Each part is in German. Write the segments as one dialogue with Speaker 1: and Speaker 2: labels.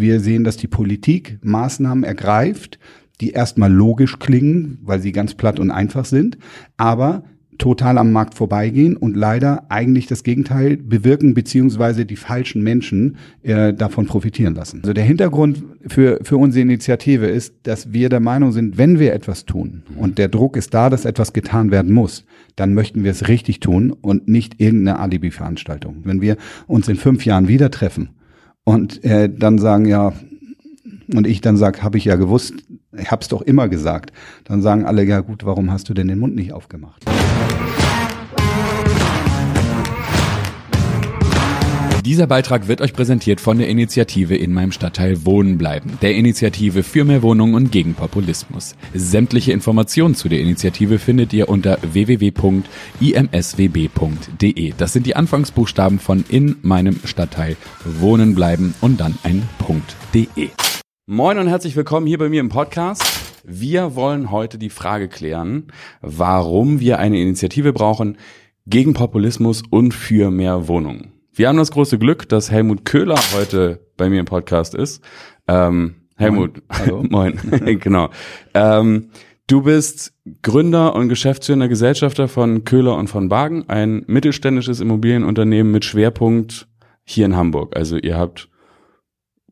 Speaker 1: wir sehen, dass die Politik Maßnahmen ergreift, die erstmal logisch klingen, weil sie ganz platt und einfach sind, aber total am Markt vorbeigehen und leider eigentlich das Gegenteil bewirken, beziehungsweise die falschen Menschen äh, davon profitieren lassen. Also der Hintergrund für, für unsere Initiative ist, dass wir der Meinung sind, wenn wir etwas tun und der Druck ist da, dass etwas getan werden muss, dann möchten wir es richtig tun und nicht irgendeine Alibi-Veranstaltung. Wenn wir uns in fünf Jahren wieder treffen und äh, dann sagen, ja, und ich dann sage, habe ich ja gewusst, ich habe es doch immer gesagt, dann sagen alle, ja gut, warum hast du denn den Mund nicht aufgemacht?
Speaker 2: Dieser Beitrag wird euch präsentiert von der Initiative in meinem Stadtteil Wohnen bleiben, der Initiative für mehr Wohnungen und gegen Populismus. Sämtliche Informationen zu der Initiative findet ihr unter www.imswb.de. Das sind die Anfangsbuchstaben von in meinem Stadtteil Wohnen bleiben und dann ein .de. Moin und herzlich willkommen hier bei mir im Podcast. Wir wollen heute die Frage klären, warum wir eine Initiative brauchen gegen Populismus und für mehr Wohnungen. Wir haben das große Glück, dass Helmut Köhler heute bei mir im Podcast ist. Ähm, Helmut, moin, moin. genau. Ähm, du bist Gründer und geschäftsführender Gesellschafter von Köhler und von Bagen, ein mittelständisches Immobilienunternehmen mit Schwerpunkt hier in Hamburg. Also ihr habt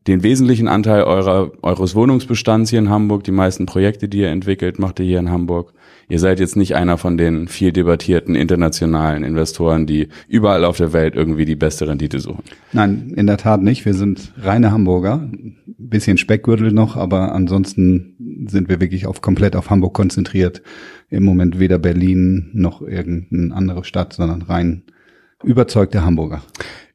Speaker 2: den wesentlichen Anteil eurer, eures Wohnungsbestands hier in Hamburg, die meisten Projekte, die ihr entwickelt, macht ihr hier in Hamburg. Ihr seid jetzt nicht einer von den viel debattierten internationalen Investoren, die überall auf der Welt irgendwie die beste Rendite suchen.
Speaker 1: Nein, in der Tat nicht. Wir sind reine Hamburger. Bisschen Speckgürtel noch, aber ansonsten sind wir wirklich auf komplett auf Hamburg konzentriert. Im Moment weder Berlin noch irgendeine andere Stadt, sondern rein überzeugte Hamburger.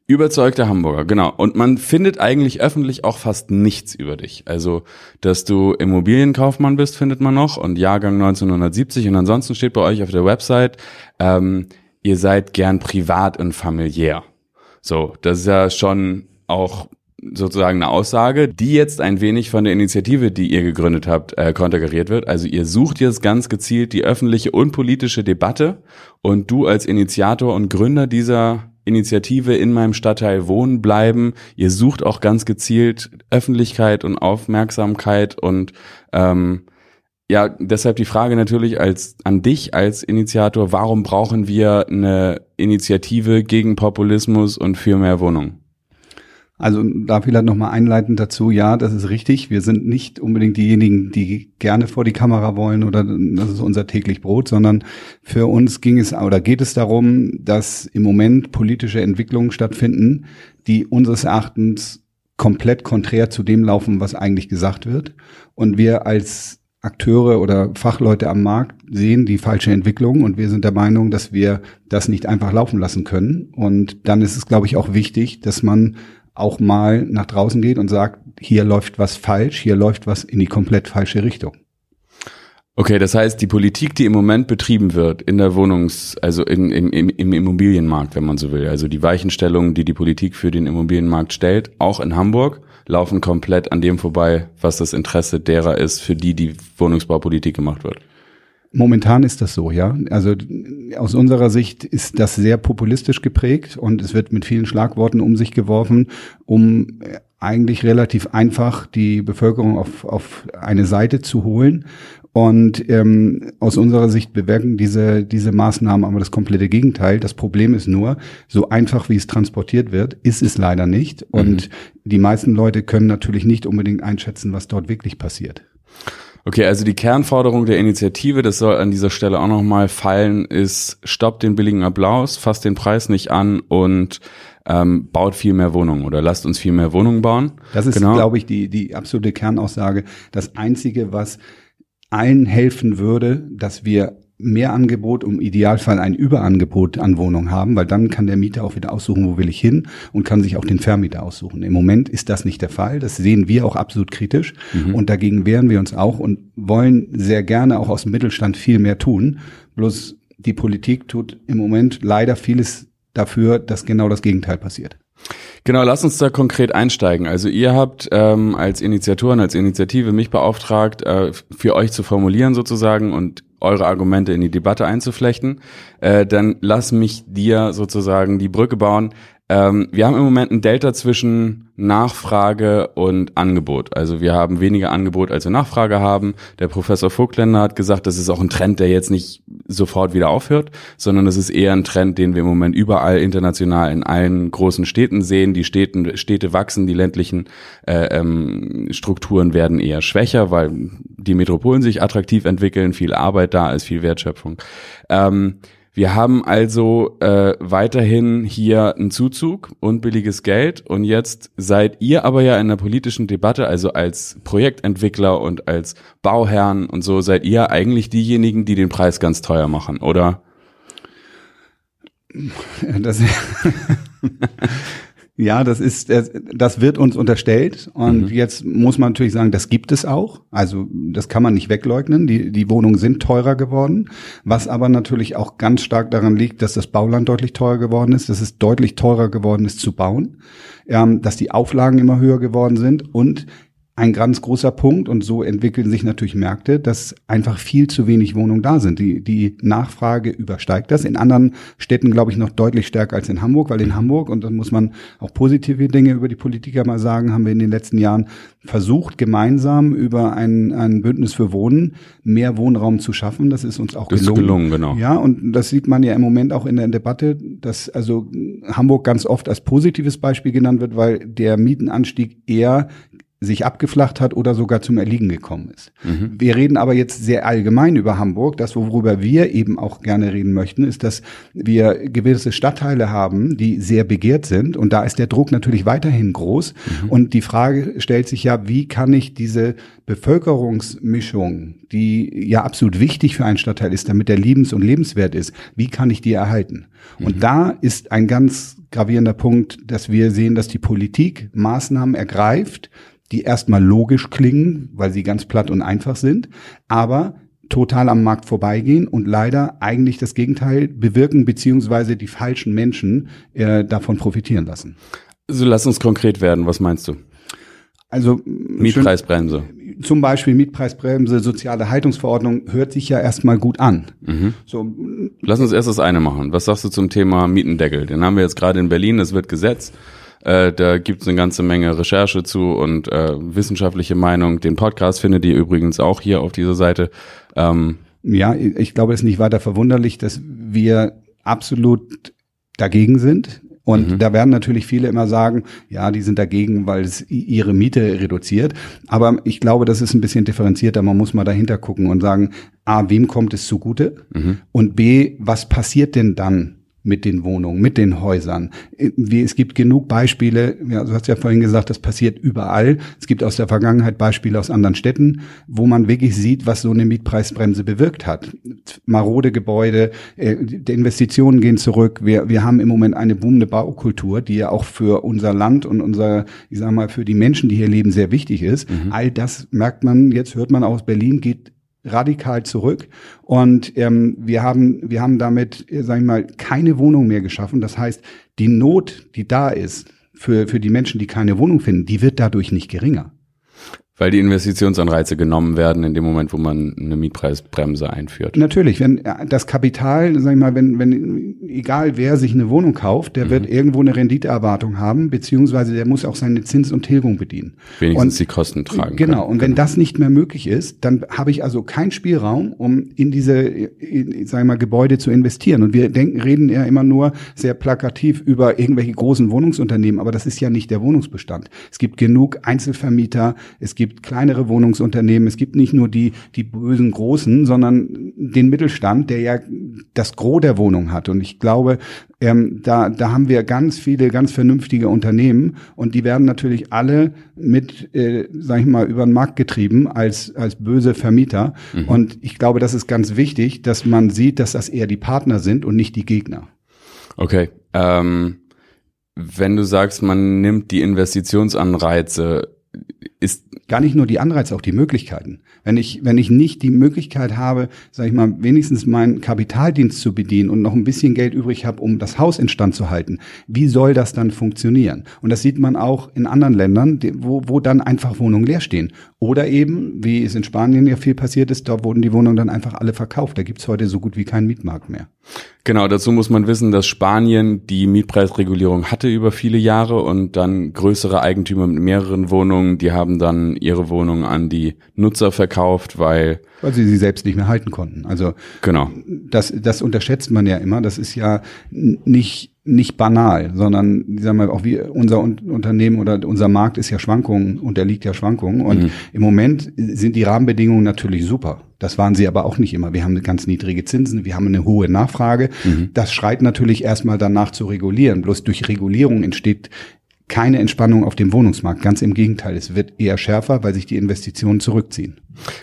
Speaker 2: Überzeugter Hamburger, genau. Und man findet eigentlich öffentlich auch fast nichts über dich. Also, dass du Immobilienkaufmann bist, findet man noch und Jahrgang 1970 und ansonsten steht bei euch auf der Website, ähm, ihr seid gern privat und familiär. So, das ist ja schon auch sozusagen eine Aussage, die jetzt ein wenig von der Initiative, die ihr gegründet habt, äh, konterkariert wird. Also ihr sucht jetzt ganz gezielt die öffentliche und politische Debatte und du als Initiator und Gründer dieser Initiative in meinem Stadtteil wohnen bleiben. Ihr sucht auch ganz gezielt Öffentlichkeit und Aufmerksamkeit und ähm, ja, deshalb die Frage natürlich als an dich als Initiator, warum brauchen wir eine Initiative gegen Populismus und für mehr Wohnungen?
Speaker 1: Also da vielleicht nochmal einleitend dazu, ja, das ist richtig. Wir sind nicht unbedingt diejenigen, die gerne vor die Kamera wollen oder das ist unser täglich Brot, sondern für uns ging es oder geht es darum, dass im Moment politische Entwicklungen stattfinden, die unseres Erachtens komplett konträr zu dem laufen, was eigentlich gesagt wird. Und wir als Akteure oder Fachleute am Markt sehen die falsche Entwicklung und wir sind der Meinung, dass wir das nicht einfach laufen lassen können. Und dann ist es, glaube ich, auch wichtig, dass man auch mal nach draußen geht und sagt, hier läuft was falsch, hier läuft was in die komplett falsche Richtung.
Speaker 2: Okay, das heißt, die Politik, die im Moment betrieben wird in der Wohnungs-, also in, im, im, im Immobilienmarkt, wenn man so will, also die Weichenstellungen, die die Politik für den Immobilienmarkt stellt, auch in Hamburg, laufen komplett an dem vorbei, was das Interesse derer ist, für die die Wohnungsbaupolitik gemacht wird.
Speaker 1: Momentan ist das so, ja. Also aus unserer Sicht ist das sehr populistisch geprägt und es wird mit vielen Schlagworten um sich geworfen, um eigentlich relativ einfach die Bevölkerung auf, auf eine Seite zu holen. Und ähm, aus unserer Sicht bewirken diese, diese Maßnahmen aber das komplette Gegenteil. Das Problem ist nur, so einfach wie es transportiert wird, ist es leider nicht. Und mhm. die meisten Leute können natürlich nicht unbedingt einschätzen, was dort wirklich passiert.
Speaker 2: Okay, also die Kernforderung der Initiative, das soll an dieser Stelle auch nochmal fallen, ist, stoppt den billigen Applaus, fasst den Preis nicht an und ähm, baut viel mehr Wohnungen oder lasst uns viel mehr Wohnungen bauen.
Speaker 1: Das ist, genau. glaube ich, die, die absolute Kernaussage. Das Einzige, was allen helfen würde, dass wir mehr Angebot, um Idealfall ein Überangebot an Wohnungen haben, weil dann kann der Mieter auch wieder aussuchen, wo will ich hin und kann sich auch den Vermieter aussuchen. Im Moment ist das nicht der Fall. Das sehen wir auch absolut kritisch mhm. und dagegen wehren wir uns auch und wollen sehr gerne auch aus dem Mittelstand viel mehr tun. Bloß die Politik tut im Moment leider vieles dafür, dass genau das Gegenteil passiert.
Speaker 2: Genau, lass uns da konkret einsteigen. Also ihr habt ähm, als Initiatoren, als Initiative mich beauftragt, äh, für euch zu formulieren sozusagen und eure Argumente in die Debatte einzuflechten. Äh, dann lass mich dir sozusagen die Brücke bauen. Ähm, wir haben im Moment ein Delta zwischen Nachfrage und Angebot. Also wir haben weniger Angebot, als wir Nachfrage haben. Der Professor Vogtländer hat gesagt, das ist auch ein Trend, der jetzt nicht sofort wieder aufhört, sondern das ist eher ein Trend, den wir im Moment überall international in allen großen Städten sehen. Die Städten, Städte wachsen, die ländlichen äh, ähm, Strukturen werden eher schwächer, weil die Metropolen sich attraktiv entwickeln, viel Arbeit da ist, viel Wertschöpfung. Ähm, wir haben also äh, weiterhin hier einen Zuzug und billiges Geld und jetzt seid ihr aber ja in der politischen Debatte, also als Projektentwickler und als Bauherren und so, seid ihr eigentlich diejenigen, die den Preis ganz teuer machen, oder?
Speaker 1: Das, Ja, das ist, das wird uns unterstellt und mhm. jetzt muss man natürlich sagen, das gibt es auch. Also das kann man nicht wegleugnen. Die, die Wohnungen sind teurer geworden, was aber natürlich auch ganz stark daran liegt, dass das Bauland deutlich teurer geworden ist, dass es deutlich teurer geworden ist zu bauen, ähm, dass die Auflagen immer höher geworden sind und ein ganz großer Punkt und so entwickeln sich natürlich Märkte, dass einfach viel zu wenig Wohnungen da sind. Die, die Nachfrage übersteigt das. In anderen Städten, glaube ich, noch deutlich stärker als in Hamburg, weil in Hamburg, und dann muss man auch positive Dinge über die Politiker mal sagen, haben wir in den letzten Jahren versucht, gemeinsam über ein, ein Bündnis für Wohnen mehr Wohnraum zu schaffen. Das ist uns auch das gelungen. Ist gelungen, genau. Ja, und das sieht man ja im Moment auch in der Debatte, dass also Hamburg ganz oft als positives Beispiel genannt wird, weil der Mietenanstieg eher sich abgeflacht hat oder sogar zum Erliegen gekommen ist. Mhm. Wir reden aber jetzt sehr allgemein über Hamburg. Das, worüber wir eben auch gerne reden möchten, ist, dass wir gewisse Stadtteile haben, die sehr begehrt sind. Und da ist der Druck natürlich weiterhin groß. Mhm. Und die Frage stellt sich ja, wie kann ich diese Bevölkerungsmischung, die ja absolut wichtig für einen Stadtteil ist, damit der liebens- und lebenswert ist, wie kann ich die erhalten? Mhm. Und da ist ein ganz gravierender Punkt, dass wir sehen, dass die Politik Maßnahmen ergreift, die erstmal logisch klingen, weil sie ganz platt und einfach sind, aber total am Markt vorbeigehen und leider eigentlich das Gegenteil bewirken, beziehungsweise die falschen Menschen äh, davon profitieren lassen.
Speaker 2: So lass uns konkret werden, was meinst du?
Speaker 1: Also
Speaker 2: Mietpreisbremse.
Speaker 1: Zum Beispiel Mietpreisbremse, soziale Haltungsverordnung hört sich ja erstmal gut an.
Speaker 2: Mhm. So, Lass uns erst das eine machen. Was sagst du zum Thema Mietendeckel? Den haben wir jetzt gerade in Berlin, das wird gesetzt. Äh, da gibt's eine ganze Menge Recherche zu und äh, wissenschaftliche Meinung. Den Podcast findet ihr übrigens auch hier auf dieser Seite.
Speaker 1: Ähm, ja, ich glaube, es ist nicht weiter verwunderlich, dass wir absolut dagegen sind. Und mhm. da werden natürlich viele immer sagen, ja, die sind dagegen, weil es ihre Miete reduziert. Aber ich glaube, das ist ein bisschen differenzierter. Man muss mal dahinter gucken und sagen, A, wem kommt es zugute? Mhm. Und B, was passiert denn dann? Mit den Wohnungen, mit den Häusern. Es gibt genug Beispiele, ja, du hast ja vorhin gesagt, das passiert überall. Es gibt aus der Vergangenheit Beispiele aus anderen Städten, wo man wirklich sieht, was so eine Mietpreisbremse bewirkt hat. Marode Gebäude, äh, die Investitionen gehen zurück. Wir, wir haben im Moment eine boomende Baukultur, die ja auch für unser Land und unser, ich sag mal, für die Menschen, die hier leben, sehr wichtig ist. Mhm. All das merkt man, jetzt hört man aus Berlin, geht radikal zurück. Und ähm, wir haben wir haben damit äh, sag ich mal keine Wohnung mehr geschaffen. Das heißt die Not die da ist für für die Menschen die keine Wohnung finden die wird dadurch nicht geringer
Speaker 2: weil die Investitionsanreize genommen werden in dem Moment, wo man eine Mietpreisbremse einführt.
Speaker 1: Natürlich, wenn das Kapital, sag ich mal, wenn, wenn egal wer sich eine Wohnung kauft, der mhm. wird irgendwo eine Renditeerwartung haben, beziehungsweise der muss auch seine Zins und Tilgung bedienen.
Speaker 2: Wenigstens und, die Kosten tragen.
Speaker 1: Genau, kann. und wenn genau. das nicht mehr möglich ist, dann habe ich also keinen Spielraum, um in diese, in, sag ich mal, Gebäude zu investieren. Und wir denken, reden ja immer nur sehr plakativ über irgendwelche großen Wohnungsunternehmen, aber das ist ja nicht der Wohnungsbestand. Es gibt genug Einzelvermieter, es gibt gibt kleinere Wohnungsunternehmen, es gibt nicht nur die, die bösen Großen, sondern den Mittelstand, der ja das Gros der Wohnung hat. Und ich glaube, ähm, da, da haben wir ganz viele ganz vernünftige Unternehmen und die werden natürlich alle mit, äh, sag ich mal, über den Markt getrieben als, als böse Vermieter. Mhm. Und ich glaube, das ist ganz wichtig, dass man sieht, dass das eher die Partner sind und nicht die Gegner.
Speaker 2: Okay. Ähm, wenn du sagst, man nimmt die Investitionsanreize ist
Speaker 1: gar nicht nur die Anreize, auch die Möglichkeiten. Wenn ich, wenn ich nicht die Möglichkeit habe, sage ich mal, wenigstens meinen Kapitaldienst zu bedienen und noch ein bisschen Geld übrig habe, um das Haus instand zu halten, wie soll das dann funktionieren? Und das sieht man auch in anderen Ländern, wo, wo dann einfach Wohnungen leer stehen. Oder eben, wie es in Spanien ja viel passiert ist, dort wurden die Wohnungen dann einfach alle verkauft. Da gibt's heute so gut wie keinen Mietmarkt mehr.
Speaker 2: Genau, dazu muss man wissen, dass Spanien die Mietpreisregulierung hatte über viele Jahre und dann größere Eigentümer mit mehreren Wohnungen, die haben dann ihre Wohnungen an die Nutzer verkauft, weil
Speaker 1: weil sie sie selbst nicht mehr halten konnten. Also
Speaker 2: genau.
Speaker 1: das das unterschätzt man ja immer. Das ist ja nicht nicht banal, sondern sagen wir auch wie unser Unternehmen oder unser Markt ist ja Schwankungen, unterliegt ja Schwankungen und mhm. im Moment sind die Rahmenbedingungen natürlich super. Das waren sie aber auch nicht immer. Wir haben ganz niedrige Zinsen, wir haben eine hohe Nachfrage. Mhm. Das schreit natürlich erstmal danach zu regulieren. Bloß durch Regulierung entsteht keine Entspannung auf dem Wohnungsmarkt. Ganz im Gegenteil, es wird eher schärfer, weil sich die Investitionen zurückziehen.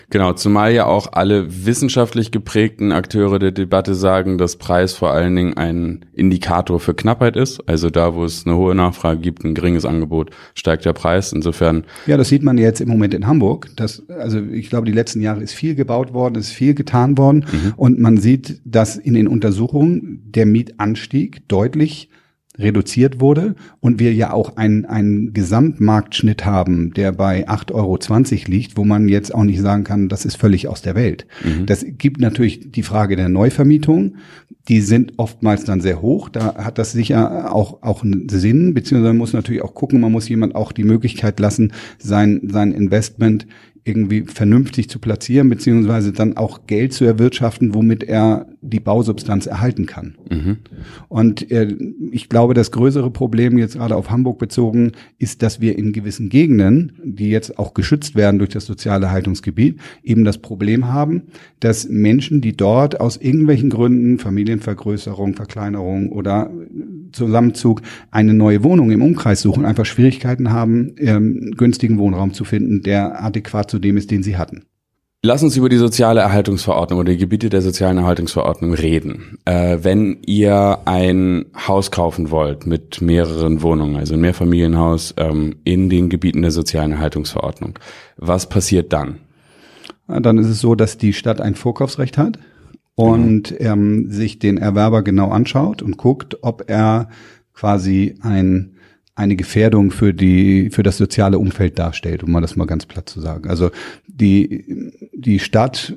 Speaker 2: Genau, zumal ja auch alle wissenschaftlich geprägten Akteure der Debatte sagen, dass Preis vor allen Dingen ein Indikator für Knappheit ist. Also da, wo es eine hohe Nachfrage gibt, ein geringes Angebot, steigt der Preis. Insofern.
Speaker 1: Ja, das sieht man jetzt im Moment in Hamburg. Das, also ich glaube, die letzten Jahre ist viel gebaut worden, ist viel getan worden. Mhm. Und man sieht, dass in den Untersuchungen der Mietanstieg deutlich reduziert wurde und wir ja auch einen, einen Gesamtmarktschnitt haben, der bei 8,20 Euro liegt, wo man jetzt auch nicht sagen kann, das ist völlig aus der Welt. Mhm. Das gibt natürlich die Frage der Neuvermietung. Die sind oftmals dann sehr hoch. Da hat das sicher auch, auch einen Sinn, beziehungsweise man muss natürlich auch gucken, man muss jemand auch die Möglichkeit lassen, sein, sein Investment irgendwie vernünftig zu platzieren, beziehungsweise dann auch Geld zu erwirtschaften, womit er die Bausubstanz erhalten kann. Mhm. Und äh, ich glaube, das größere Problem jetzt gerade auf Hamburg bezogen ist, dass wir in gewissen Gegenden, die jetzt auch geschützt werden durch das soziale Haltungsgebiet, eben das Problem haben, dass Menschen, die dort aus irgendwelchen Gründen, Familienvergrößerung, Verkleinerung oder Zusammenzug, eine neue Wohnung im Umkreis suchen, einfach Schwierigkeiten haben, ähm, günstigen Wohnraum zu finden, der adäquat zu dem ist, den sie hatten.
Speaker 2: Lass uns über die soziale Erhaltungsverordnung oder die Gebiete der sozialen Erhaltungsverordnung reden. Äh, wenn ihr ein Haus kaufen wollt mit mehreren Wohnungen, also ein Mehrfamilienhaus ähm, in den Gebieten der sozialen Erhaltungsverordnung, was passiert dann?
Speaker 1: Dann ist es so, dass die Stadt ein Vorkaufsrecht hat und genau. ähm, sich den Erwerber genau anschaut und guckt, ob er quasi ein eine Gefährdung für die für das soziale Umfeld darstellt, um mal das mal ganz platt zu sagen. Also die die Stadt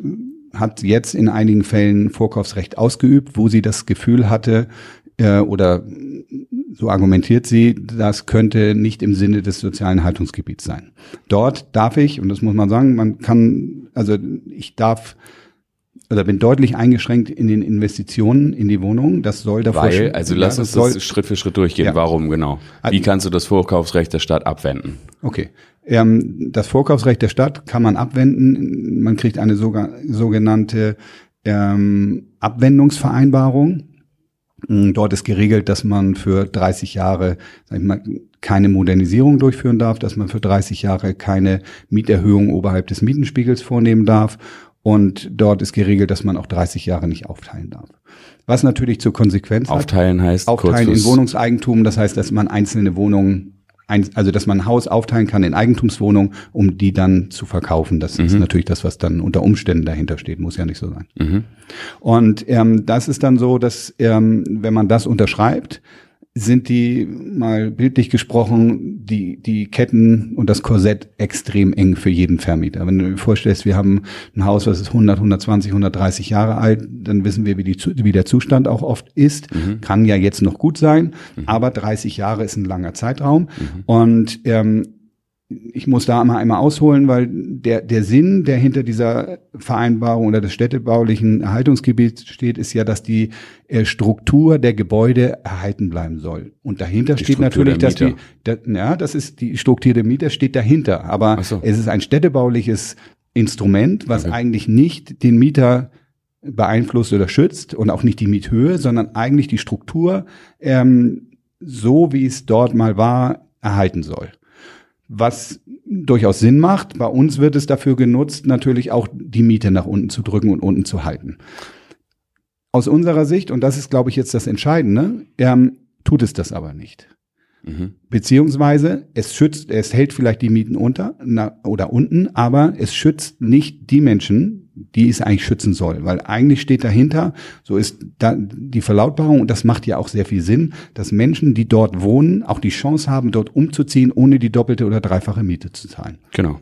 Speaker 1: hat jetzt in einigen Fällen Vorkaufsrecht ausgeübt, wo sie das Gefühl hatte äh, oder so argumentiert sie, das könnte nicht im Sinne des sozialen Haltungsgebiets sein. Dort darf ich, und das muss man sagen, man kann, also ich darf oder bin deutlich eingeschränkt in den Investitionen in die Wohnung. Das soll davor
Speaker 2: Weil, also lass uns das, das Schritt für Schritt durchgehen. Ja. Warum genau? Wie kannst du das Vorkaufsrecht der Stadt abwenden?
Speaker 1: Okay. Ähm, das Vorkaufsrecht der Stadt kann man abwenden. Man kriegt eine sogenannte ähm, Abwendungsvereinbarung. Mm, dort ist geregelt, dass man für 30 Jahre sag ich mal, keine Modernisierung durchführen darf, dass man für 30 Jahre keine Mieterhöhung oberhalb des Mietenspiegels vornehmen darf und dort ist geregelt, dass man auch 30 Jahre nicht aufteilen darf. Was natürlich zur Konsequenz
Speaker 2: aufteilen
Speaker 1: hat,
Speaker 2: heißt
Speaker 1: aufteilen in Wohnungseigentum. Das heißt, dass man einzelne Wohnungen, also dass man ein Haus aufteilen kann in Eigentumswohnungen, um die dann zu verkaufen. Das mhm. ist natürlich das, was dann unter Umständen dahinter steht. Muss ja nicht so sein. Mhm. Und ähm, das ist dann so, dass ähm, wenn man das unterschreibt, sind die mal bildlich gesprochen die die Ketten und das Korsett extrem eng für jeden Vermieter. Wenn du dir vorstellst, wir haben ein Haus, was ist 100, 120, 130 Jahre alt, dann wissen wir, wie, die, wie der Zustand auch oft ist. Mhm. Kann ja jetzt noch gut sein, mhm. aber 30 Jahre ist ein langer Zeitraum mhm. und ähm, ich muss da mal einmal ausholen, weil der, der Sinn, der hinter dieser Vereinbarung oder des städtebaulichen Erhaltungsgebiets steht, ist ja, dass die äh, Struktur der Gebäude erhalten bleiben soll. Und dahinter die steht Struktur natürlich, dass die, der, ja, das ist die Struktur der Mieter steht dahinter. Aber so. es ist ein städtebauliches Instrument, was okay. eigentlich nicht den Mieter beeinflusst oder schützt und auch nicht die Miethöhe, sondern eigentlich die Struktur ähm, so, wie es dort mal war, erhalten soll was durchaus Sinn macht. Bei uns wird es dafür genutzt, natürlich auch die Miete nach unten zu drücken und unten zu halten. Aus unserer Sicht, und das ist, glaube ich, jetzt das Entscheidende, ähm, tut es das aber nicht. Mhm. Beziehungsweise es schützt, es hält vielleicht die Mieten unter na, oder unten, aber es schützt nicht die Menschen, die es eigentlich schützen soll. Weil eigentlich steht dahinter, so ist da die Verlautbarung, und das macht ja auch sehr viel Sinn, dass Menschen, die dort wohnen, auch die Chance haben, dort umzuziehen, ohne die doppelte oder dreifache Miete zu zahlen.
Speaker 2: Genau.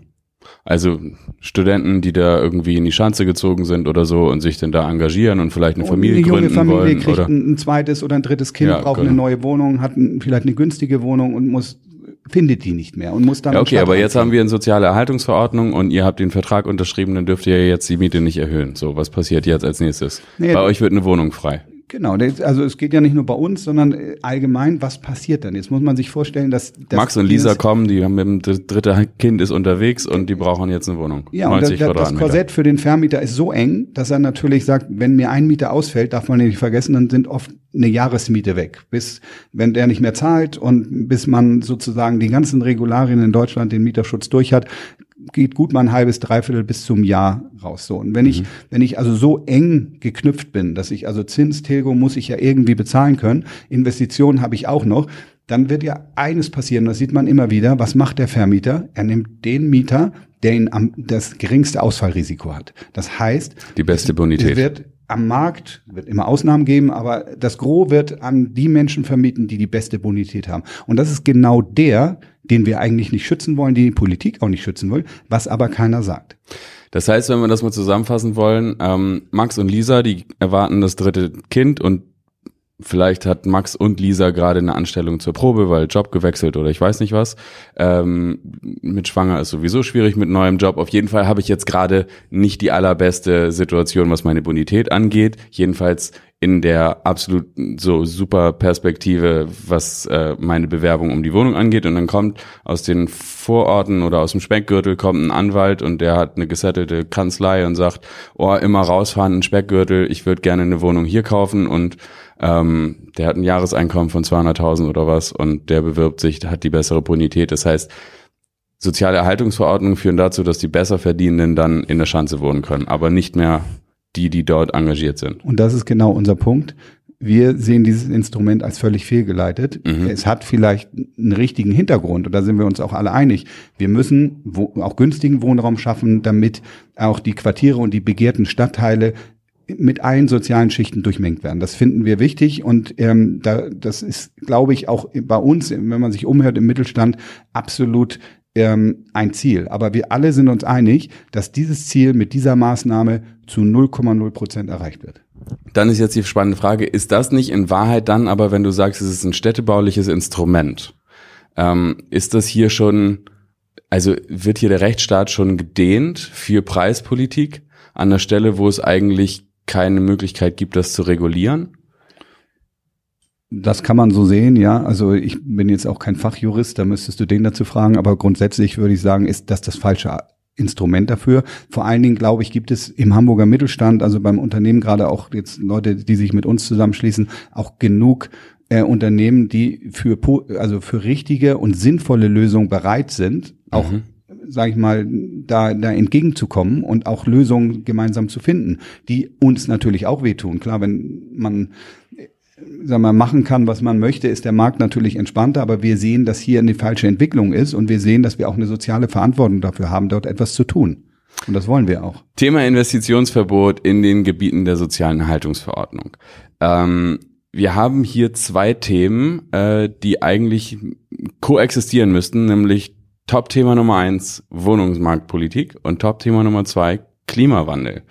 Speaker 2: Also Studenten, die da irgendwie in die Schanze gezogen sind oder so und sich dann da engagieren und vielleicht eine Familie
Speaker 1: eine junge
Speaker 2: gründen
Speaker 1: Familie
Speaker 2: wollen.
Speaker 1: kriegt
Speaker 2: Oder?
Speaker 1: ein, zweites oder ein drittes Kind,
Speaker 2: Ja,
Speaker 1: braucht
Speaker 2: genau.
Speaker 1: eine neue Wohnung, hat vielleicht eine günstige Wohnung und muss findet die nicht mehr und muss dann
Speaker 2: Ja, okay, aber jetzt haben wir eine soziale Erhaltungsverordnung und ihr habt den Vertrag unterschrieben, dann dürft ihr jetzt die Miete nicht erhöhen. So, was passiert jetzt als nächstes?
Speaker 1: Nee,
Speaker 2: Bei euch wird eine Wohnung frei.
Speaker 1: Genau, also es geht ja nicht nur bei uns, sondern äh, allgemein, was passiert dann? Jetzt muss man sich vorstellen, dass, dass
Speaker 2: Max und Lisa kommen, die haben mit dem dr- dritte Kind ist unterwegs und die brauchen jetzt eine Wohnung.
Speaker 1: Ja, und das,
Speaker 2: 90
Speaker 1: das. Korsett für den Vermieter ist so eng, dass er natürlich sagt, wenn mir ein Mieter ausfällt, darf man nicht vergessen, dann sind oft eine Jahresmiete weg. Bis, wenn der nicht mehr zahlt und bis man sozusagen die ganzen Regularien in Deutschland den Mieterschutz durch hat, geht gut mal ein halbes, dreiviertel bis zum Jahr raus. So. Und wenn ich, wenn ich also so eng geknüpft bin, dass ich also Zins, Tilgung muss ich ja irgendwie bezahlen können, Investitionen habe ich auch noch, dann wird ja eines passieren, das sieht man immer wieder, was macht der Vermieter? Er nimmt den Mieter, der ihn am, das geringste Ausfallrisiko hat. Das heißt,
Speaker 2: Die beste
Speaker 1: es
Speaker 2: Bonität.
Speaker 1: wird am Markt, wird immer Ausnahmen geben, aber das Gros wird an die Menschen vermieten, die die beste Bonität haben. Und das ist genau der, den wir eigentlich nicht schützen wollen, den die Politik auch nicht schützen will, was aber keiner sagt.
Speaker 2: Das heißt, wenn wir das mal zusammenfassen wollen, ähm, Max und Lisa, die erwarten das dritte Kind und vielleicht hat Max und Lisa gerade eine Anstellung zur Probe, weil Job gewechselt oder ich weiß nicht was. Ähm, mit Schwanger ist sowieso schwierig mit neuem Job. Auf jeden Fall habe ich jetzt gerade nicht die allerbeste Situation, was meine Bonität angeht. Jedenfalls in der absolut so super Perspektive, was äh, meine Bewerbung um die Wohnung angeht. Und dann kommt aus den Vororten oder aus dem Speckgürtel kommt ein Anwalt und der hat eine gesettelte Kanzlei und sagt, oh, immer rausfahren in Speckgürtel, ich würde gerne eine Wohnung hier kaufen und ähm, der hat ein Jahreseinkommen von 200.000 oder was und der bewirbt sich, hat die bessere Bonität. Das heißt, soziale Erhaltungsverordnungen führen dazu, dass die besser verdienenden dann in der Schanze wohnen können, aber nicht mehr die, die dort engagiert sind.
Speaker 1: Und das ist genau unser Punkt. Wir sehen dieses Instrument als völlig fehlgeleitet.
Speaker 2: Mhm.
Speaker 1: Es hat vielleicht einen richtigen Hintergrund und da sind wir uns auch alle einig. Wir müssen auch günstigen Wohnraum schaffen, damit auch die Quartiere und die begehrten Stadtteile mit allen sozialen Schichten durchmengt werden. Das finden wir wichtig und ähm, da, das ist, glaube ich, auch bei uns, wenn man sich umhört im Mittelstand, absolut ähm, ein Ziel. Aber wir alle sind uns einig, dass dieses Ziel mit dieser Maßnahme zu 0,0 Prozent erreicht wird.
Speaker 2: Dann ist jetzt die spannende Frage, ist das nicht in Wahrheit dann, aber wenn du sagst, es ist ein städtebauliches Instrument, ähm, ist das hier schon, also wird hier der Rechtsstaat schon gedehnt für Preispolitik an der Stelle, wo es eigentlich keine Möglichkeit gibt, das zu regulieren?
Speaker 1: Das kann man so sehen, ja. Also ich bin jetzt auch kein Fachjurist, da müsstest du den dazu fragen, aber grundsätzlich würde ich sagen, ist das das falsche Instrument dafür. Vor allen Dingen, glaube ich, gibt es im Hamburger Mittelstand, also beim Unternehmen gerade auch jetzt Leute, die sich mit uns zusammenschließen, auch genug äh, Unternehmen, die für also für richtige und sinnvolle Lösungen bereit sind, auch
Speaker 2: Mhm.
Speaker 1: Sage ich mal, da, da entgegenzukommen und auch Lösungen gemeinsam zu finden, die uns natürlich auch wehtun. Klar, wenn man äh, sagen wir, machen kann, was man möchte, ist der Markt natürlich entspannter, aber wir sehen, dass hier eine falsche Entwicklung ist und wir sehen, dass wir auch eine soziale Verantwortung dafür haben, dort etwas zu tun. Und das wollen wir auch.
Speaker 2: Thema Investitionsverbot in den Gebieten der sozialen Erhaltungsverordnung. Ähm, wir haben hier zwei Themen, äh, die eigentlich koexistieren müssten, nämlich Top-Thema Nummer eins Wohnungsmarktpolitik und Top-Thema Nummer zwei Klimawandel.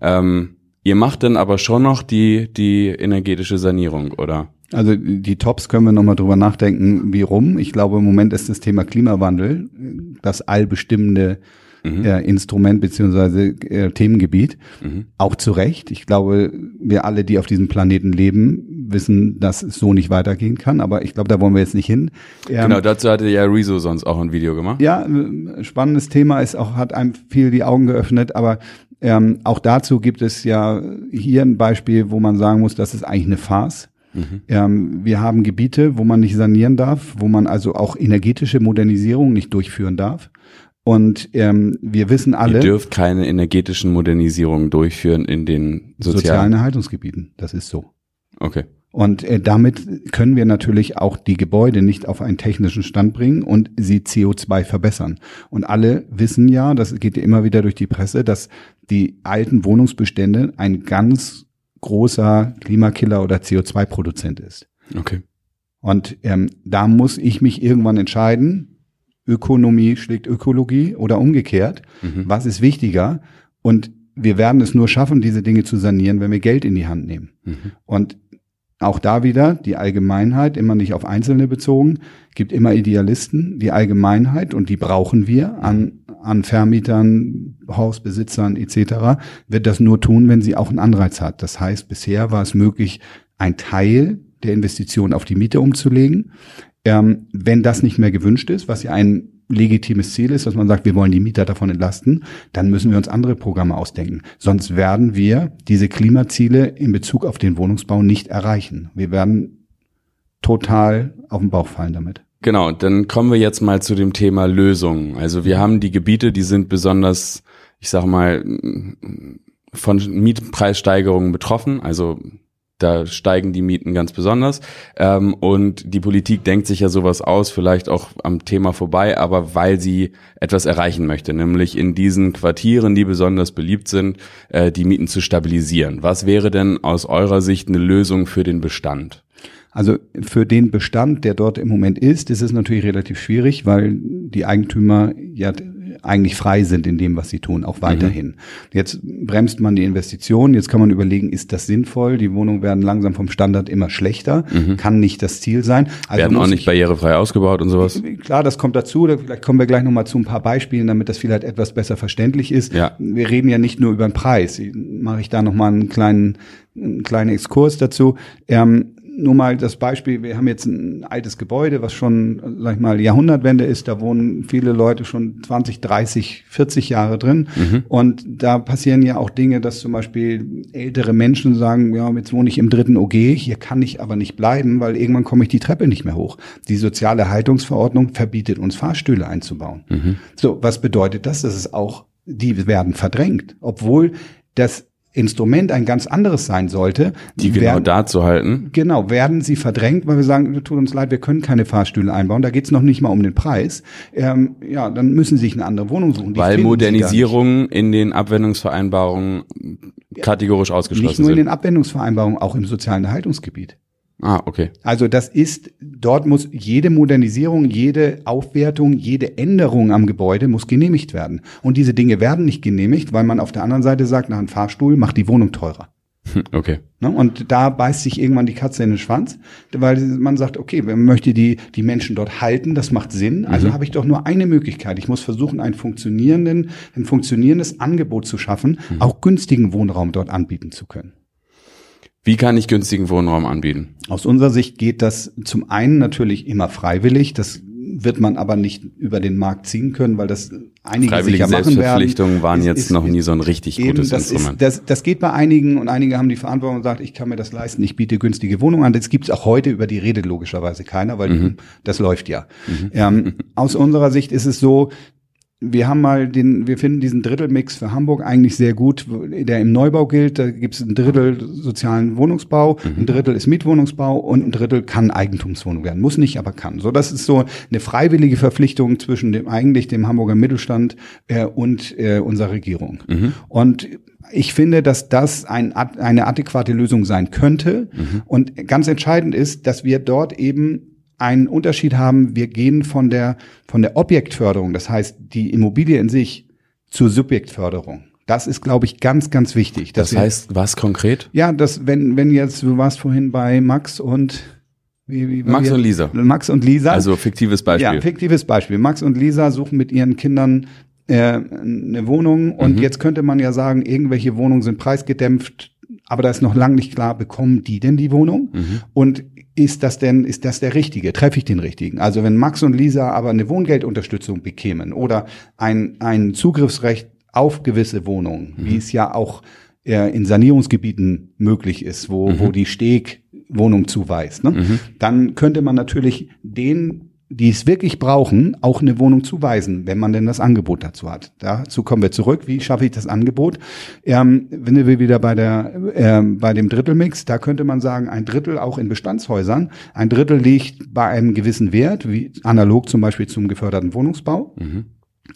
Speaker 2: Ähm, ihr macht dann aber schon noch die, die energetische Sanierung, oder?
Speaker 1: Also die Tops können wir nochmal drüber nachdenken, wie rum. Ich glaube, im Moment ist das Thema Klimawandel das allbestimmende
Speaker 2: Mhm.
Speaker 1: äh, Instrument beziehungsweise äh, Themengebiet.
Speaker 2: Mhm.
Speaker 1: Auch zu Recht. Ich glaube, wir alle, die auf diesem Planeten leben, wissen, dass es so nicht weitergehen kann. Aber ich glaube, da wollen wir jetzt nicht hin. Ähm,
Speaker 2: Genau, dazu hatte ja Rezo sonst auch ein Video gemacht.
Speaker 1: Ja, äh, spannendes Thema ist auch, hat einem viel die Augen geöffnet, aber ähm, auch dazu gibt es ja hier ein Beispiel, wo man sagen muss, das ist eigentlich eine Farce.
Speaker 2: Mhm.
Speaker 1: Ähm, wir haben Gebiete, wo man nicht sanieren darf, wo man also auch energetische Modernisierung nicht durchführen darf. Und ähm, wir wissen alle,
Speaker 2: Ihr dürft keine energetischen Modernisierungen durchführen in den
Speaker 1: sozialen
Speaker 2: sozialen.
Speaker 1: Erhaltungsgebieten, das ist so.
Speaker 2: Okay.
Speaker 1: Und äh, damit können wir natürlich auch die Gebäude nicht auf einen technischen Stand bringen und sie CO2 verbessern. Und alle wissen ja, das geht ja immer wieder durch die Presse, dass die alten Wohnungsbestände ein ganz großer Klimakiller oder CO2-Produzent ist.
Speaker 2: Okay.
Speaker 1: Und ähm, da muss ich mich irgendwann entscheiden, Ökonomie schlägt Ökologie oder umgekehrt. Mhm. Was ist wichtiger? Und wir werden es nur schaffen, diese Dinge zu sanieren, wenn wir Geld in die Hand nehmen. Mhm. Und auch da wieder die Allgemeinheit, immer nicht auf Einzelne bezogen, gibt immer Idealisten, die Allgemeinheit, und die brauchen wir an, an Vermietern, Hausbesitzern etc., wird das nur tun, wenn sie auch einen Anreiz hat. Das heißt, bisher war es möglich, ein Teil der Investition auf die Miete umzulegen. Ähm, wenn das nicht mehr gewünscht ist, was ja ein legitimes Ziel ist, dass man sagt, wir wollen die Mieter davon entlasten, dann müssen wir uns andere Programme ausdenken. Sonst werden wir diese Klimaziele in Bezug auf den Wohnungsbau nicht erreichen. Wir werden total auf den Bauch fallen damit.
Speaker 2: Genau, dann kommen wir jetzt mal zu dem Thema Lösungen. Also wir haben die Gebiete, die sind besonders, ich sag mal, von Mietpreissteigerungen betroffen. Also da steigen die Mieten ganz besonders. Ähm, und die Politik denkt sich ja sowas aus, vielleicht auch am Thema vorbei, aber weil sie etwas erreichen möchte, nämlich in diesen Quartieren, die besonders beliebt sind, äh, die Mieten zu stabilisieren. Was wäre denn aus eurer Sicht eine Lösung für den Bestand?
Speaker 1: Also für den Bestand, der dort im Moment ist, ist es natürlich relativ schwierig, weil die Eigentümer ja eigentlich frei sind in dem, was sie tun, auch weiterhin. Mhm. Jetzt bremst man die Investitionen, jetzt kann man überlegen, ist das sinnvoll? Die Wohnungen werden langsam vom Standard immer schlechter, mhm. kann nicht das Ziel sein.
Speaker 2: Also werden auch nicht barrierefrei ausgebaut und sowas?
Speaker 1: Klar, das kommt dazu, vielleicht kommen wir gleich nochmal zu ein paar Beispielen, damit das vielleicht etwas besser verständlich ist. Ja. Wir reden ja nicht nur über den Preis, mache ich da nochmal einen kleinen, einen kleinen Exkurs dazu. Ähm, nur mal das Beispiel, wir haben jetzt ein altes Gebäude, was schon, sag ich mal, Jahrhundertwende ist, da wohnen viele Leute schon 20, 30, 40 Jahre drin. Mhm. Und da passieren ja auch Dinge, dass zum Beispiel ältere Menschen sagen, ja, jetzt wohne ich im dritten OG, hier kann ich aber nicht bleiben, weil irgendwann komme ich die Treppe nicht mehr hoch. Die soziale Haltungsverordnung verbietet uns Fahrstühle einzubauen. Mhm. So, was bedeutet das? Das ist auch, die werden verdrängt, obwohl das Instrument ein ganz anderes sein sollte.
Speaker 2: Die genau werden, da zu halten.
Speaker 1: Genau, werden sie verdrängt, weil wir sagen, tut uns leid, wir können keine Fahrstühle einbauen. Da geht's noch nicht mal um den Preis. Ähm, ja, dann müssen sie sich eine andere Wohnung suchen.
Speaker 2: Die weil Modernisierungen in den Abwendungsvereinbarungen kategorisch ausgeschlossen sind. Nicht nur
Speaker 1: in den Abwendungsvereinbarungen, auch im sozialen Erhaltungsgebiet.
Speaker 2: Ah, okay.
Speaker 1: Also das ist, dort muss jede Modernisierung, jede Aufwertung, jede Änderung am Gebäude muss genehmigt werden. Und diese Dinge werden nicht genehmigt, weil man auf der anderen Seite sagt, nach einem Fahrstuhl macht die Wohnung teurer.
Speaker 2: Okay.
Speaker 1: Ne? Und da beißt sich irgendwann die Katze in den Schwanz, weil man sagt, okay, man möchte die, die Menschen dort halten, das macht Sinn. Also mhm. habe ich doch nur eine Möglichkeit. Ich muss versuchen, einen funktionierenden, ein funktionierendes Angebot zu schaffen, mhm. auch günstigen Wohnraum dort anbieten zu können.
Speaker 2: Wie kann ich günstigen Wohnraum anbieten?
Speaker 1: Aus unserer Sicht geht das zum einen natürlich immer freiwillig. Das wird man aber nicht über den Markt ziehen können, weil das einige
Speaker 2: Freiwillige sicher machen werden. waren ist, jetzt ist, noch nie so ein richtig eben, gutes
Speaker 1: das
Speaker 2: Instrument.
Speaker 1: Ist, das, das geht bei einigen und einige haben die Verantwortung und sagt, ich kann mir das leisten, ich biete günstige Wohnungen an. Das gibt es auch heute, über die redet logischerweise keiner, weil mhm. das läuft ja. Mhm. Ähm, aus unserer Sicht ist es so, wir haben mal den, wir finden diesen Drittelmix für Hamburg eigentlich sehr gut, der im Neubau gilt. Da gibt es ein Drittel sozialen Wohnungsbau, mhm. ein Drittel ist Mietwohnungsbau und ein Drittel kann Eigentumswohnung werden. Muss nicht, aber kann. So, das ist so eine freiwillige Verpflichtung zwischen dem eigentlich dem Hamburger Mittelstand äh, und äh, unserer Regierung. Mhm. Und ich finde, dass das ein, eine adäquate Lösung sein könnte. Mhm. Und ganz entscheidend ist, dass wir dort eben einen Unterschied haben. Wir gehen von der, von der Objektförderung, das heißt die Immobilie in sich, zur Subjektförderung. Das ist, glaube ich, ganz, ganz wichtig.
Speaker 2: Das heißt, was konkret?
Speaker 1: Ja, dass wenn, wenn jetzt, du warst vorhin bei Max und
Speaker 2: wie, wie, Max wir, und Lisa.
Speaker 1: Max und Lisa.
Speaker 2: Also fiktives Beispiel.
Speaker 1: Ja, fiktives Beispiel. Max und Lisa suchen mit ihren Kindern äh, eine Wohnung und mhm. jetzt könnte man ja sagen, irgendwelche Wohnungen sind preisgedämpft, aber da ist noch lange nicht klar, bekommen die denn die Wohnung? Mhm. Und ist das denn, ist das der Richtige? Treffe ich den Richtigen? Also wenn Max und Lisa aber eine Wohngeldunterstützung bekämen oder ein, ein Zugriffsrecht auf gewisse Wohnungen, mhm. wie es ja auch äh, in Sanierungsgebieten möglich ist, wo, mhm. wo die Steg Wohnung zuweist, ne? Mhm. dann könnte man natürlich den die es wirklich brauchen, auch eine Wohnung zuweisen, wenn man denn das Angebot dazu hat. Dazu kommen wir zurück. Wie schaffe ich das Angebot? Ähm, wenn wir wieder bei der ähm, bei dem Drittelmix, da könnte man sagen, ein Drittel auch in Bestandshäusern, ein Drittel liegt bei einem gewissen Wert, wie analog zum Beispiel zum geförderten Wohnungsbau. Mhm.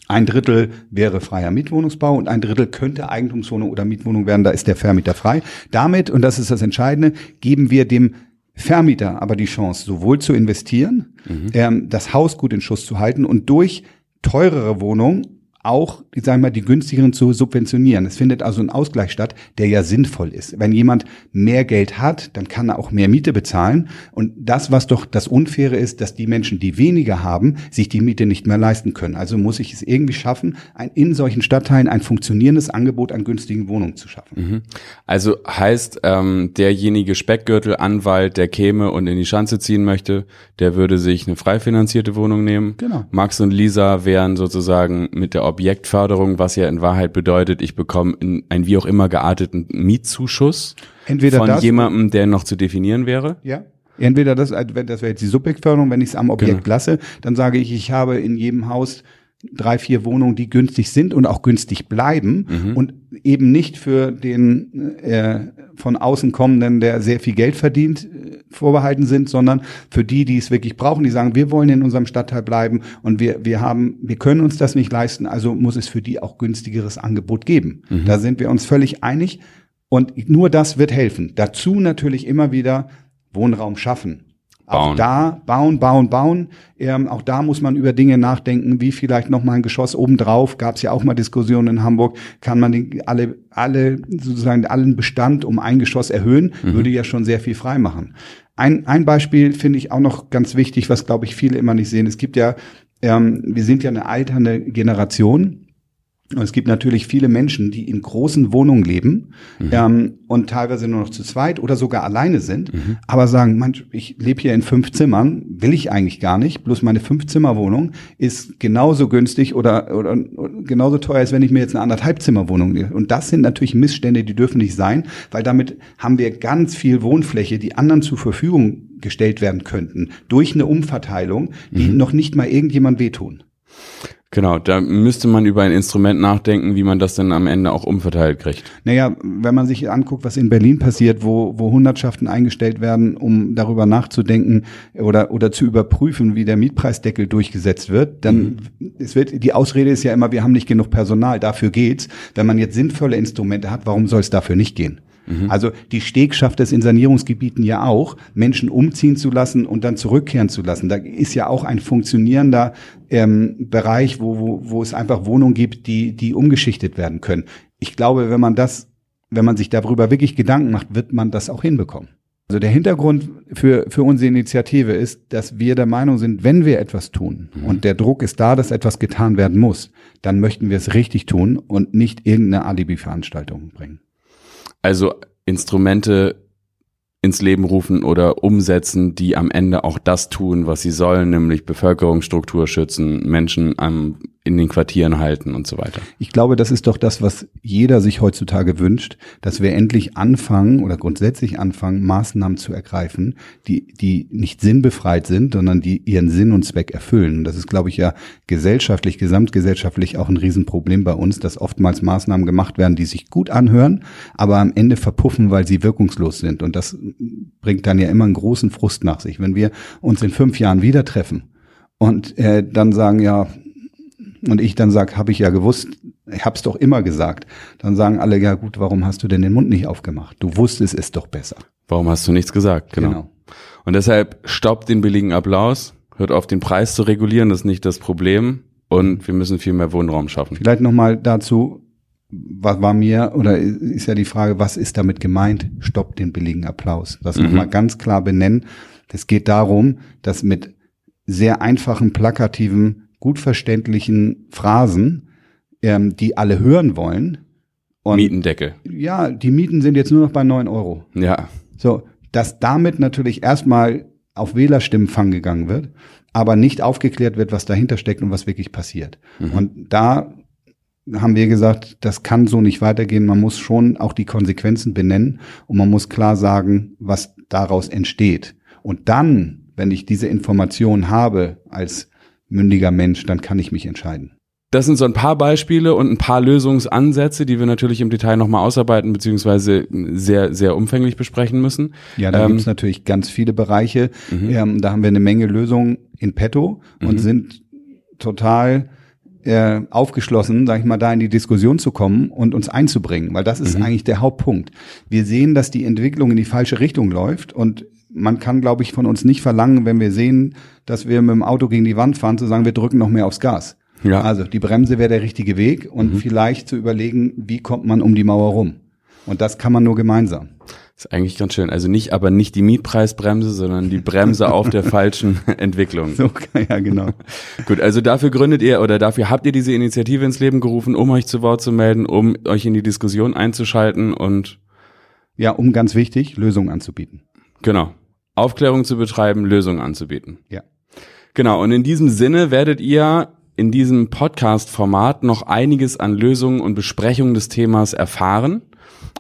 Speaker 1: Ein Drittel wäre freier Mietwohnungsbau und ein Drittel könnte Eigentumswohnung oder Mietwohnung werden. Da ist der Vermieter frei. Damit, und das ist das Entscheidende, geben wir dem Vermieter aber die Chance, sowohl zu investieren, mhm. ähm, das Haus gut in Schuss zu halten und durch teurere Wohnungen auch, ich sage mal, die günstigeren zu subventionieren. Es findet also ein Ausgleich statt, der ja sinnvoll ist. Wenn jemand mehr Geld hat, dann kann er auch mehr Miete bezahlen. Und das, was doch das Unfaire ist, dass die Menschen, die weniger haben, sich die Miete nicht mehr leisten können. Also muss ich es irgendwie schaffen, ein, in solchen Stadtteilen ein funktionierendes Angebot an günstigen Wohnungen zu schaffen. Mhm.
Speaker 2: Also heißt, ähm, derjenige Speckgürtelanwalt, der käme und in die Schanze ziehen möchte, der würde sich eine frei finanzierte Wohnung nehmen.
Speaker 1: Genau.
Speaker 2: Max und Lisa wären sozusagen mit der Objektförderung, was ja in Wahrheit bedeutet, ich bekomme einen wie auch immer gearteten Mietzuschuss
Speaker 1: Entweder
Speaker 2: von
Speaker 1: das,
Speaker 2: jemandem, der noch zu definieren wäre.
Speaker 1: Ja. Entweder das, das wäre jetzt die Subjektförderung, wenn ich es am Objekt genau. lasse, dann sage ich, ich habe in jedem Haus drei, vier Wohnungen, die günstig sind und auch günstig bleiben mhm. und eben nicht für den äh, von außen kommenden, der sehr viel Geld verdient, äh, vorbehalten sind, sondern für die, die es wirklich brauchen, die sagen, wir wollen in unserem Stadtteil bleiben und wir, wir haben, wir können uns das nicht leisten, also muss es für die auch günstigeres Angebot geben. Mhm. Da sind wir uns völlig einig und nur das wird helfen. Dazu natürlich immer wieder Wohnraum schaffen. Bauen. Auch da bauen, bauen, bauen. Ähm, auch da muss man über Dinge nachdenken, wie vielleicht noch mal ein Geschoss obendrauf. Gab es ja auch mal Diskussionen in Hamburg. Kann man die, alle, alle sozusagen allen Bestand um ein Geschoss erhöhen? Mhm. Würde ja schon sehr viel frei machen. Ein, ein Beispiel finde ich auch noch ganz wichtig, was glaube ich viele immer nicht sehen. Es gibt ja, ähm, wir sind ja eine alternde Generation. Und es gibt natürlich viele Menschen, die in großen Wohnungen leben mhm. ähm, und teilweise nur noch zu zweit oder sogar alleine sind, mhm. aber sagen, manch, ich lebe hier in fünf Zimmern, will ich eigentlich gar nicht, bloß meine Fünf-Zimmer-Wohnung ist genauso günstig oder, oder, oder genauso teuer, als wenn ich mir jetzt eine anderthalb Zimmer-Wohnung nehme. Und das sind natürlich Missstände, die dürfen nicht sein, weil damit haben wir ganz viel Wohnfläche, die anderen zur Verfügung gestellt werden könnten, durch eine Umverteilung, die mhm. noch nicht mal irgendjemand wehtun.
Speaker 2: Genau, da müsste man über ein Instrument nachdenken, wie man das dann am Ende auch umverteilt kriegt.
Speaker 1: Naja, wenn man sich anguckt, was in Berlin passiert, wo, wo Hundertschaften eingestellt werden, um darüber nachzudenken oder, oder zu überprüfen, wie der Mietpreisdeckel durchgesetzt wird, dann mhm. es wird, die Ausrede ist ja immer, wir haben nicht genug Personal, dafür geht's. Wenn man jetzt sinnvolle Instrumente hat, warum soll es dafür nicht gehen? Mhm. Also die Steg schafft es in Sanierungsgebieten ja auch, Menschen umziehen zu lassen und dann zurückkehren zu lassen. Da ist ja auch ein funktionierender ähm, Bereich, wo, wo, wo es einfach Wohnungen gibt, die, die umgeschichtet werden können. Ich glaube, wenn man das, wenn man sich darüber wirklich Gedanken macht, wird man das auch hinbekommen. Also der Hintergrund für, für unsere Initiative ist, dass wir der Meinung sind, wenn wir etwas tun mhm. und der Druck ist da, dass etwas getan werden muss, dann möchten wir es richtig tun und nicht irgendeine Alibi-Veranstaltung bringen.
Speaker 2: Also Instrumente ins Leben rufen oder umsetzen, die am Ende auch das tun, was sie sollen, nämlich Bevölkerungsstruktur schützen, Menschen am in den Quartieren halten und so weiter.
Speaker 1: Ich glaube, das ist doch das, was jeder sich heutzutage wünscht, dass wir endlich anfangen oder grundsätzlich anfangen, Maßnahmen zu ergreifen, die, die nicht sinnbefreit sind, sondern die ihren Sinn und Zweck erfüllen. Und das ist, glaube ich, ja gesellschaftlich, gesamtgesellschaftlich auch ein Riesenproblem bei uns, dass oftmals Maßnahmen gemacht werden, die sich gut anhören, aber am Ende verpuffen, weil sie wirkungslos sind. Und das bringt dann ja immer einen großen Frust nach sich. Wenn wir uns in fünf Jahren wieder treffen und äh, dann sagen, ja, und ich dann sage, habe ich ja gewusst, ich habe es doch immer gesagt, dann sagen alle, ja gut, warum hast du denn den Mund nicht aufgemacht? Du wusstest es doch besser.
Speaker 2: Warum hast du nichts gesagt? Genau. genau. Und deshalb stoppt den billigen Applaus, hört auf den Preis zu regulieren, das ist nicht das Problem. Und wir müssen viel mehr Wohnraum schaffen.
Speaker 1: Vielleicht nochmal dazu, was war mir, oder ist ja die Frage, was ist damit gemeint? Stoppt den billigen Applaus. Das mhm. nochmal ganz klar benennen. Es geht darum, dass mit sehr einfachen, plakativen gut verständlichen Phrasen, ähm, die alle hören wollen.
Speaker 2: Und Mietendeckel.
Speaker 1: Ja, die Mieten sind jetzt nur noch bei neun Euro.
Speaker 2: Ja.
Speaker 1: So, dass damit natürlich erstmal auf Wählerstimmfang gegangen wird, aber nicht aufgeklärt wird, was dahinter steckt und was wirklich passiert. Mhm. Und da haben wir gesagt, das kann so nicht weitergehen. Man muss schon auch die Konsequenzen benennen und man muss klar sagen, was daraus entsteht. Und dann, wenn ich diese Information habe als mündiger Mensch, dann kann ich mich entscheiden.
Speaker 2: Das sind so ein paar Beispiele und ein paar Lösungsansätze, die wir natürlich im Detail nochmal ausarbeiten, beziehungsweise sehr, sehr umfänglich besprechen müssen.
Speaker 1: Ja, da ähm, gibt es natürlich ganz viele Bereiche. Mhm. Ähm, da haben wir eine Menge Lösungen in petto und mhm. sind total äh, aufgeschlossen, sag ich mal, da in die Diskussion zu kommen und uns einzubringen, weil das ist mhm. eigentlich der Hauptpunkt. Wir sehen, dass die Entwicklung in die falsche Richtung läuft und man kann, glaube ich, von uns nicht verlangen, wenn wir sehen, dass wir mit dem Auto gegen die Wand fahren, zu sagen, wir drücken noch mehr aufs Gas.
Speaker 2: Ja.
Speaker 1: Also die Bremse wäre der richtige Weg und
Speaker 2: Mhm.
Speaker 1: vielleicht zu überlegen, wie kommt man um die Mauer rum. Und das kann man nur gemeinsam.
Speaker 2: Ist eigentlich ganz schön. Also nicht, aber nicht die Mietpreisbremse, sondern die Bremse auf der falschen Entwicklung.
Speaker 1: So, ja, genau.
Speaker 2: Gut, also dafür gründet ihr oder dafür habt ihr diese Initiative ins Leben gerufen, um euch zu Wort zu melden, um euch in die Diskussion einzuschalten und
Speaker 1: Ja, um ganz wichtig, Lösungen anzubieten.
Speaker 2: genau, Aufklärung zu betreiben, Lösungen anzubieten.
Speaker 1: Ja.
Speaker 2: Genau, und in diesem Sinne werdet ihr in diesem Podcast-Format noch einiges an Lösungen und Besprechungen des Themas erfahren.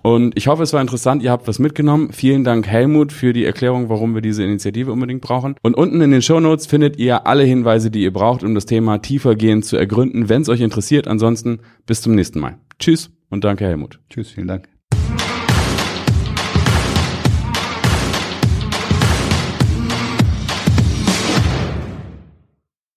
Speaker 2: Und ich hoffe, es war interessant, ihr habt was mitgenommen. Vielen Dank, Helmut, für die Erklärung, warum wir diese Initiative unbedingt brauchen. Und unten in den Shownotes findet ihr alle Hinweise, die ihr braucht, um das Thema tiefergehend zu ergründen, wenn es euch interessiert. Ansonsten bis zum nächsten Mal. Tschüss und danke, Helmut.
Speaker 1: Tschüss, vielen Dank.